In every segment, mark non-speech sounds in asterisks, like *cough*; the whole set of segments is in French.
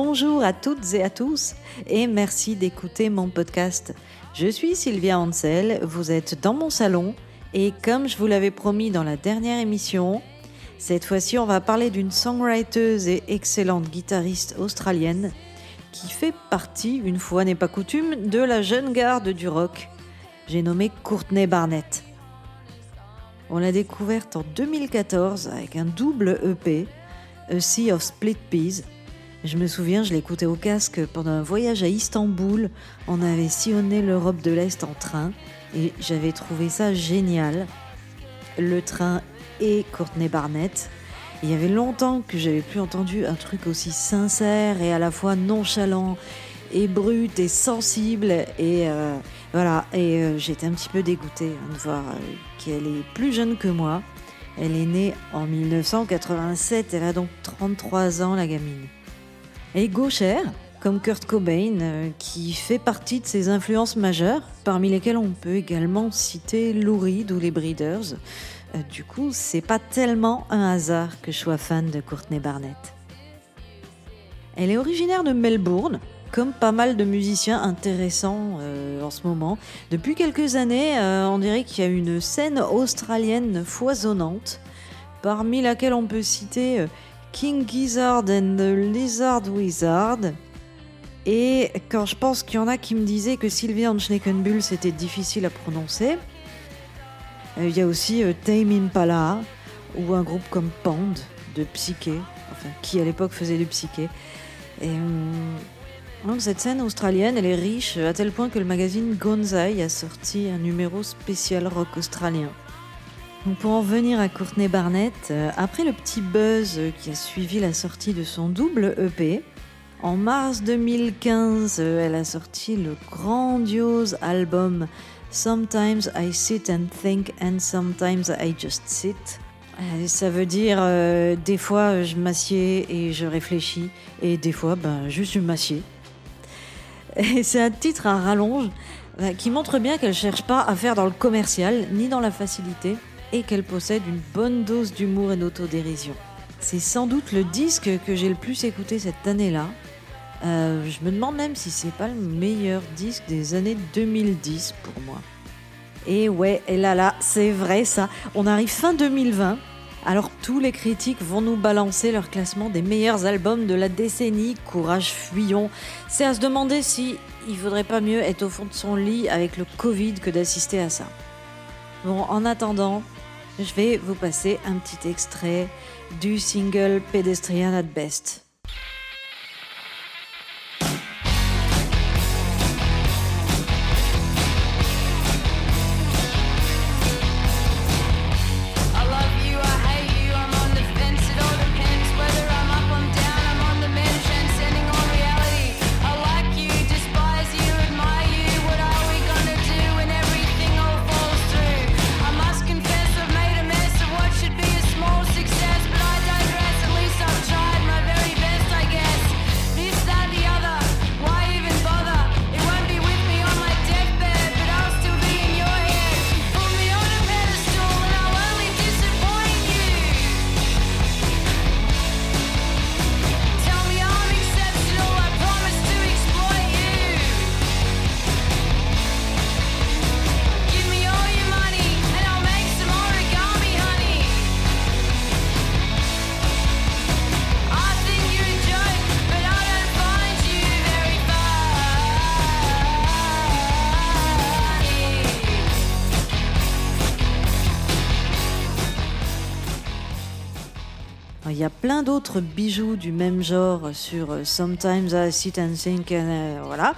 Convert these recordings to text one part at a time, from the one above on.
Bonjour à toutes et à tous et merci d'écouter mon podcast. Je suis Sylvia Ansel, vous êtes dans mon salon et comme je vous l'avais promis dans la dernière émission, cette fois-ci on va parler d'une songwriter et excellente guitariste australienne qui fait partie, une fois n'est pas coutume, de la jeune garde du rock. J'ai nommé Courtney Barnett. On l'a découverte en 2014 avec un double EP, A Sea of Split Peas. Je me souviens, je l'écoutais au casque pendant un voyage à Istanbul. On avait sillonné l'Europe de l'Est en train et j'avais trouvé ça génial. Le train et Courtney Barnett. Il y avait longtemps que j'avais plus entendu un truc aussi sincère et à la fois nonchalant et brut et sensible et euh, voilà et euh, j'étais un petit peu dégoûtée de voir euh, qu'elle est plus jeune que moi. Elle est née en 1987, elle a donc 33 ans la gamine. Est gauchère, comme Kurt Cobain, qui fait partie de ses influences majeures, parmi lesquelles on peut également citer Lou Reed ou les Breeders. du coup, c'est pas tellement un hasard que je sois fan de Courtney Barnett. Elle est originaire de Melbourne, comme pas mal de musiciens intéressants euh, en ce moment. Depuis quelques années, euh, on dirait qu'il y a une scène australienne foisonnante, parmi laquelle on peut citer euh, King Gizzard and the Lizard Wizard. Et quand je pense qu'il y en a qui me disaient que Sylvia Schneekenbull c'était difficile à prononcer, il y a aussi Tame Impala ou un groupe comme Pand de psyché, enfin qui à l'époque faisait du psyché. Et hum, donc cette scène australienne, elle est riche à tel point que le magazine Gonzai a sorti un numéro spécial rock australien. Pour en venir à Courtney Barnett, euh, après le petit buzz qui a suivi la sortie de son double EP, en mars 2015, euh, elle a sorti le grandiose album Sometimes I Sit and Think and Sometimes I Just Sit. Euh, ça veut dire des fois je m'assieds et je réfléchis et des fois ben, juste je m'assieds. Et c'est un titre à rallonge qui montre bien qu'elle cherche pas à faire dans le commercial ni dans la facilité et qu'elle possède une bonne dose d'humour et d'autodérision. C'est sans doute le disque que j'ai le plus écouté cette année-là. Euh, je me demande même si c'est pas le meilleur disque des années 2010 pour moi. Et ouais, et là là, c'est vrai ça. On arrive fin 2020 alors tous les critiques vont nous balancer leur classement des meilleurs albums de la décennie. Courage fuyons. C'est à se demander si il vaudrait pas mieux être au fond de son lit avec le Covid que d'assister à ça. Bon, en attendant, je vais vous passer un petit extrait du single Pedestrian at Best. D'autres bijoux du même genre sur euh, Sometimes I Sit and Think, euh, voilà.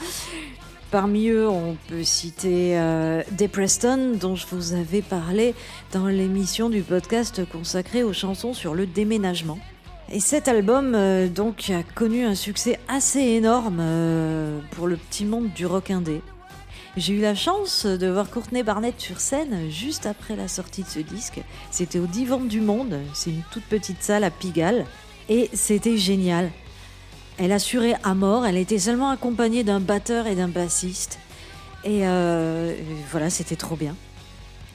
Parmi eux, on peut citer euh, Depreston, dont je vous avais parlé dans l'émission du podcast consacré aux chansons sur le déménagement. Et cet album, donc, a connu un succès assez énorme pour le petit monde du rock indé. J'ai eu la chance de voir Courtney Barnett sur scène juste après la sortie de ce disque. C'était au Divan du Monde, c'est une toute petite salle à Pigalle, et c'était génial. Elle assurait à mort, elle était seulement accompagnée d'un batteur et d'un bassiste. Et euh, voilà, c'était trop bien.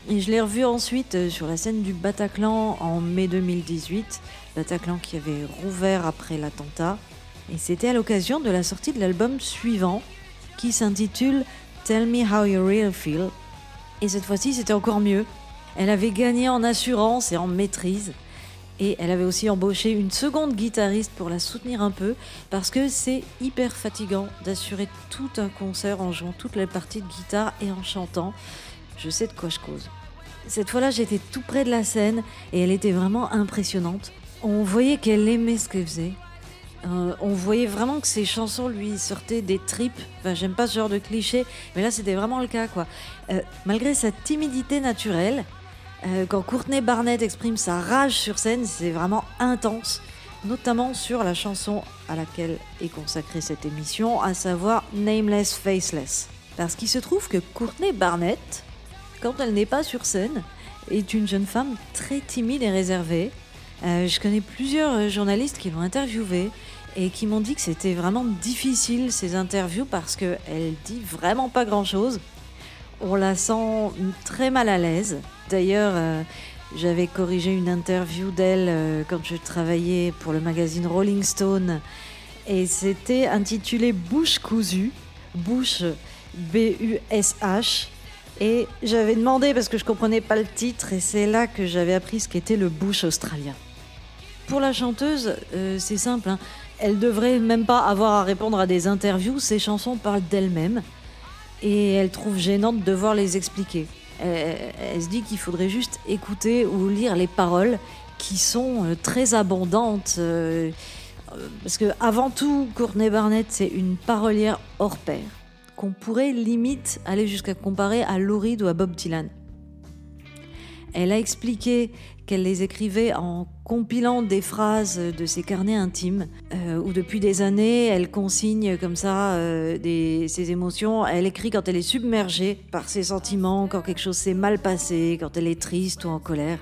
Et je l'ai revue ensuite euh, sur la scène du Bataclan en mai 2018. Bataclan qui avait rouvert après l'attentat. Et c'était à l'occasion de la sortie de l'album suivant, qui s'intitule Tell Me How You Really Feel. Et cette fois-ci, c'était encore mieux. Elle avait gagné en assurance et en maîtrise. Et elle avait aussi embauché une seconde guitariste pour la soutenir un peu, parce que c'est hyper fatigant d'assurer tout un concert en jouant toutes les parties de guitare et en chantant. Je sais de quoi je cause. Cette fois-là, j'étais tout près de la scène et elle était vraiment impressionnante. On voyait qu'elle aimait ce qu'elle faisait. Euh, on voyait vraiment que ses chansons lui sortaient des tripes. Enfin, j'aime pas ce genre de cliché, mais là c'était vraiment le cas, quoi. Euh, malgré sa timidité naturelle, euh, quand Courtney Barnett exprime sa rage sur scène, c'est vraiment intense, notamment sur la chanson à laquelle est consacrée cette émission, à savoir Nameless Faceless. Parce qu'il se trouve que Courtney Barnett, quand elle n'est pas sur scène, est une jeune femme très timide et réservée. Je connais plusieurs journalistes qui l'ont interviewée et qui m'ont dit que c'était vraiment difficile ces interviews parce qu'elle dit vraiment pas grand chose. On la sent très mal à l'aise. D'ailleurs, euh, j'avais corrigé une interview d'elle euh, quand je travaillais pour le magazine Rolling Stone et c'était intitulé Bouche cousue, bouche B-U-S-H. Et j'avais demandé parce que je comprenais pas le titre et c'est là que j'avais appris ce qu'était le bush australien. Pour la chanteuse, euh, c'est simple, hein. Elle devrait même pas avoir à répondre à des interviews, ses chansons parlent d'elle-même et elle trouve gênante de devoir les expliquer. Elle, se dit qu'il faudrait juste écouter ou lire les paroles qui sont euh, très abondantes. Euh, parce que avant tout, Courtney Barnett, c'est une parolière hors pair qu'on pourrait limite aller jusqu'à comparer à Lou ou à Bob Dylan. Elle a expliqué qu'elle les écrivait en compilant des phrases de ses carnets intimes, euh, où depuis des années, elle consigne comme ça euh, ses émotions. Elle écrit quand elle est submergée par ses sentiments, quand quelque chose s'est mal passé, quand elle est triste ou en colère.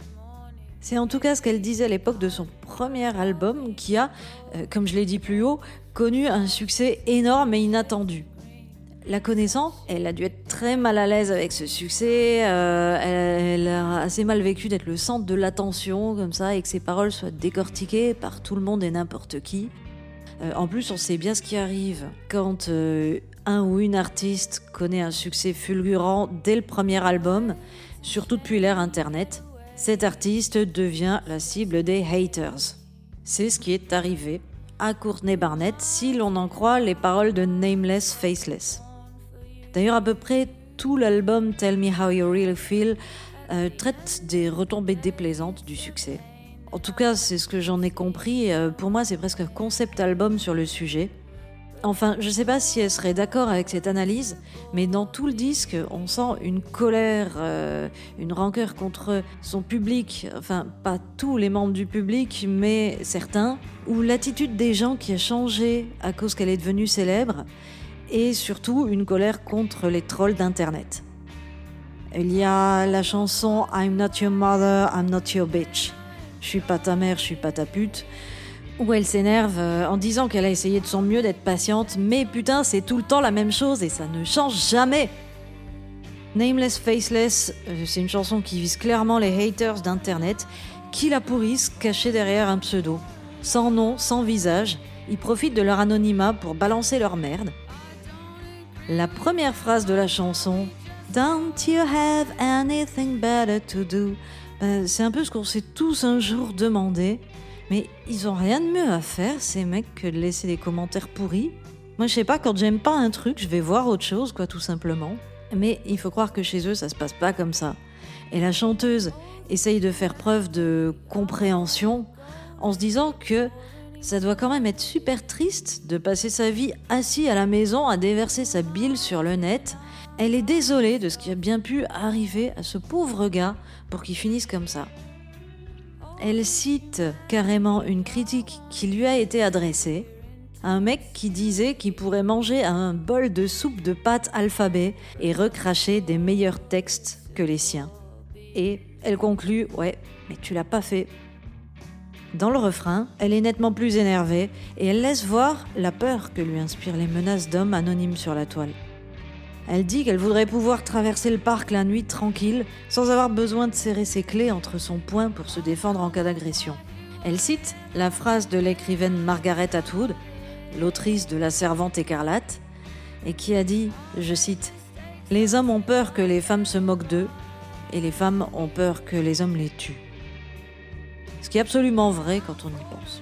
C'est en tout cas ce qu'elle disait à l'époque de son premier album qui a, euh, comme je l'ai dit plus haut, connu un succès énorme et inattendu la connaissant, elle a dû être très mal à l'aise avec ce succès. Euh, elle, a assez mal vécu d'être le centre de l'attention comme ça et que ses paroles soient décortiquées par tout le monde et n'importe qui. Euh, en plus, on sait bien ce qui arrive quand euh, un ou une artiste connaît un succès fulgurant dès le premier album, surtout depuis l'ère Internet. Cet artiste devient la cible des haters. C'est ce qui est arrivé à Courtney Barnett si l'on en croit les paroles de Nameless Faceless. D'ailleurs, à peu près tout l'album Tell Me How You Really Feel euh, traite des retombées déplaisantes du succès. En tout cas, c'est ce que j'en ai compris. Euh, pour moi, c'est presque un concept album sur le sujet. Enfin, je ne sais pas si elle serait d'accord avec cette analyse, mais dans tout le disque, on sent une colère, euh, une rancœur contre son public, enfin pas tous les membres du public, mais certains, ou l'attitude des gens qui a changé à cause qu'elle est devenue célèbre, et surtout une colère contre les trolls d'Internet. Il y a la chanson I'm not your mother, I'm not your bitch. Je suis pas ta mère, je suis pas ta pute. Où elle s'énerve euh, en disant qu'elle a essayé de son mieux d'être patiente, mais putain, c'est tout le temps la même chose et ça ne change jamais. Nameless Faceless, euh, c'est une chanson qui vise clairement les haters d'Internet qui la pourrissent cachés derrière un pseudo. Sans nom, sans visage, ils profitent de leur anonymat pour balancer leur merde la première phrase de la chanson Don't you have anything better to do? Ben, C'est un peu ce qu'on s'est tous un jour demandé. Mais ils ont rien de mieux à faire, ces mecs, que de laisser des commentaires pourris. Moi, je sais pas, quand j'aime pas un truc, je vais voir autre chose, quoi, tout simplement. Mais il faut croire que chez eux, ça se passe pas comme ça. Et la chanteuse essaye de faire preuve de compréhension en se disant que ça doit quand même être super triste de passer sa vie assis à la maison à déverser sa bile sur le net. Elle est désolée de ce qui a bien pu arriver à ce pauvre gars pour qu'il finisse comme ça. Elle cite carrément une critique qui lui a été adressée. Un mec qui disait qu'il pourrait manger un bol de soupe de pâte alphabet et recracher des meilleurs textes que les siens. Et elle conclut Ouais, mais tu l'as pas fait. Dans le refrain, elle est nettement plus énervée et elle laisse voir la peur que lui inspirent les menaces d'hommes anonymes sur la toile. Elle dit qu'elle voudrait pouvoir traverser le parc la nuit tranquille sans avoir besoin de serrer ses clés entre son poing pour se défendre en cas d'agression. Elle cite la phrase de l'écrivaine Margaret Atwood l'autrice de La Servante écarlate, et qui a dit, je cite, Les hommes ont peur que les femmes se moquent d'eux, et les femmes ont peur que les hommes les tuent. Ce qui est absolument vrai quand on y pense.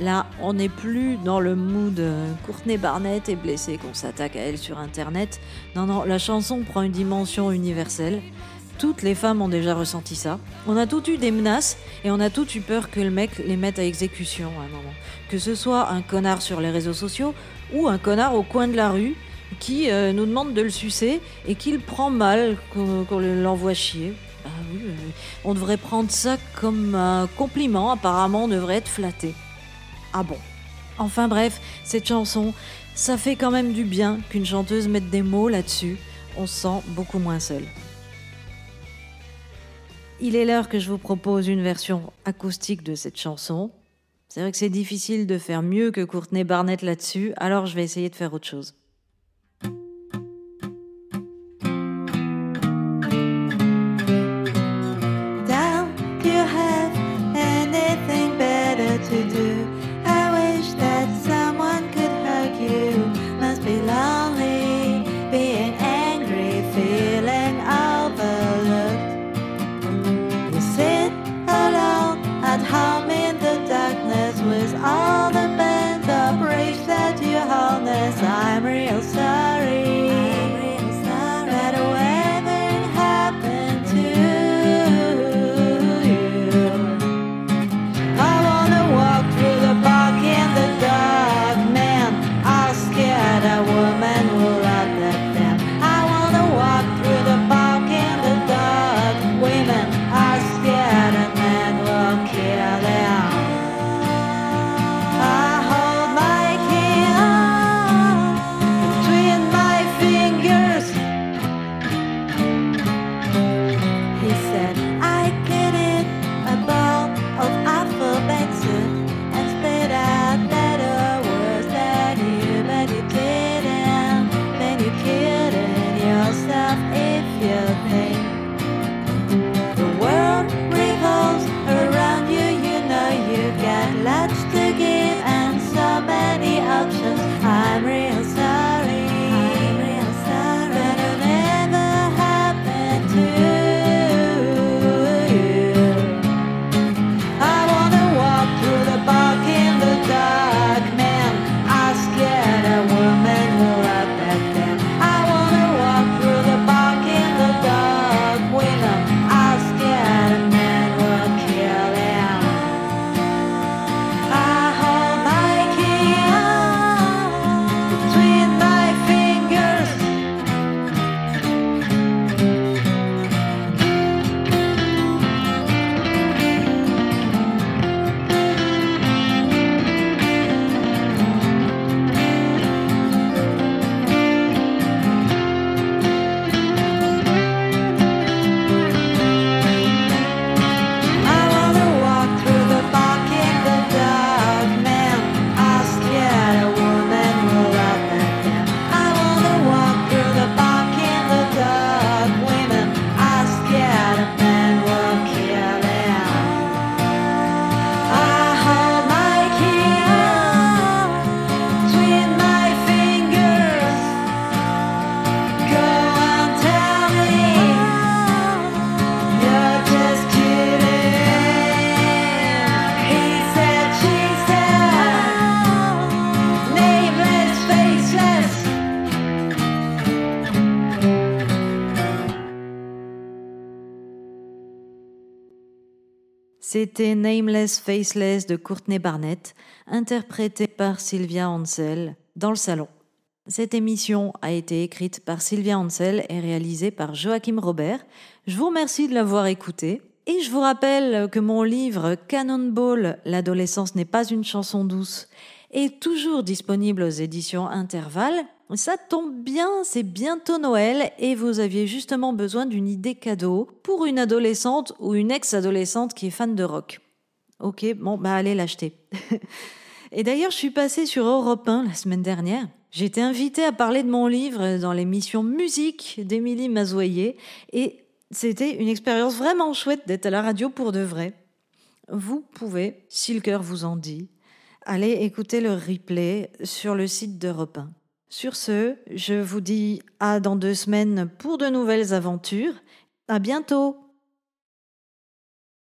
Là, on n'est plus dans le mood euh, Courtney Barnett est blessée qu'on s'attaque à elle sur Internet. Non, non, la chanson prend une dimension universelle. Toutes les femmes ont déjà ressenti ça. On a toutes eu des menaces et on a toutes eu peur que le mec les mette à exécution à un moment. Que ce soit un connard sur les réseaux sociaux ou un connard au coin de la rue qui euh, nous demande de le sucer et qu'il prend mal qu'on l'envoie chier. Oui, on devrait prendre ça comme un compliment, apparemment on devrait être flatté. Ah bon Enfin bref, cette chanson, ça fait quand même du bien qu'une chanteuse mette des mots là-dessus. On se sent beaucoup moins seul. Il est l'heure que je vous propose une version acoustique de cette chanson. C'est vrai que c'est difficile de faire mieux que Courtney Barnett là-dessus, alors je vais essayer de faire autre chose. C'était Nameless Faceless de Courtney Barnett, interprété par Sylvia Ansel dans le salon. Cette émission a été écrite par Sylvia Ansel et réalisée par Joachim Robert. Je vous remercie de l'avoir écoutée. Et je vous rappelle que mon livre Cannonball, L'adolescence n'est pas une chanson douce, est toujours disponible aux éditions Intervalle ça tombe bien, c'est bientôt Noël et vous aviez justement besoin d'une idée cadeau pour une adolescente ou une ex-adolescente qui est fan de rock. Ok, bon, bah allez l'acheter. *laughs* et d'ailleurs, je suis passée sur Europe 1 la semaine dernière. J'étais invitée à parler de mon livre dans l'émission Musique d'Émilie Mazoyer et c'était une expérience vraiment chouette d'être à la radio pour de vrai. Vous pouvez, si le cœur vous en dit, allez écouter le replay sur le site d'Europe 1. Sur ce, je vous dis à dans deux semaines pour de nouvelles aventures. À bientôt!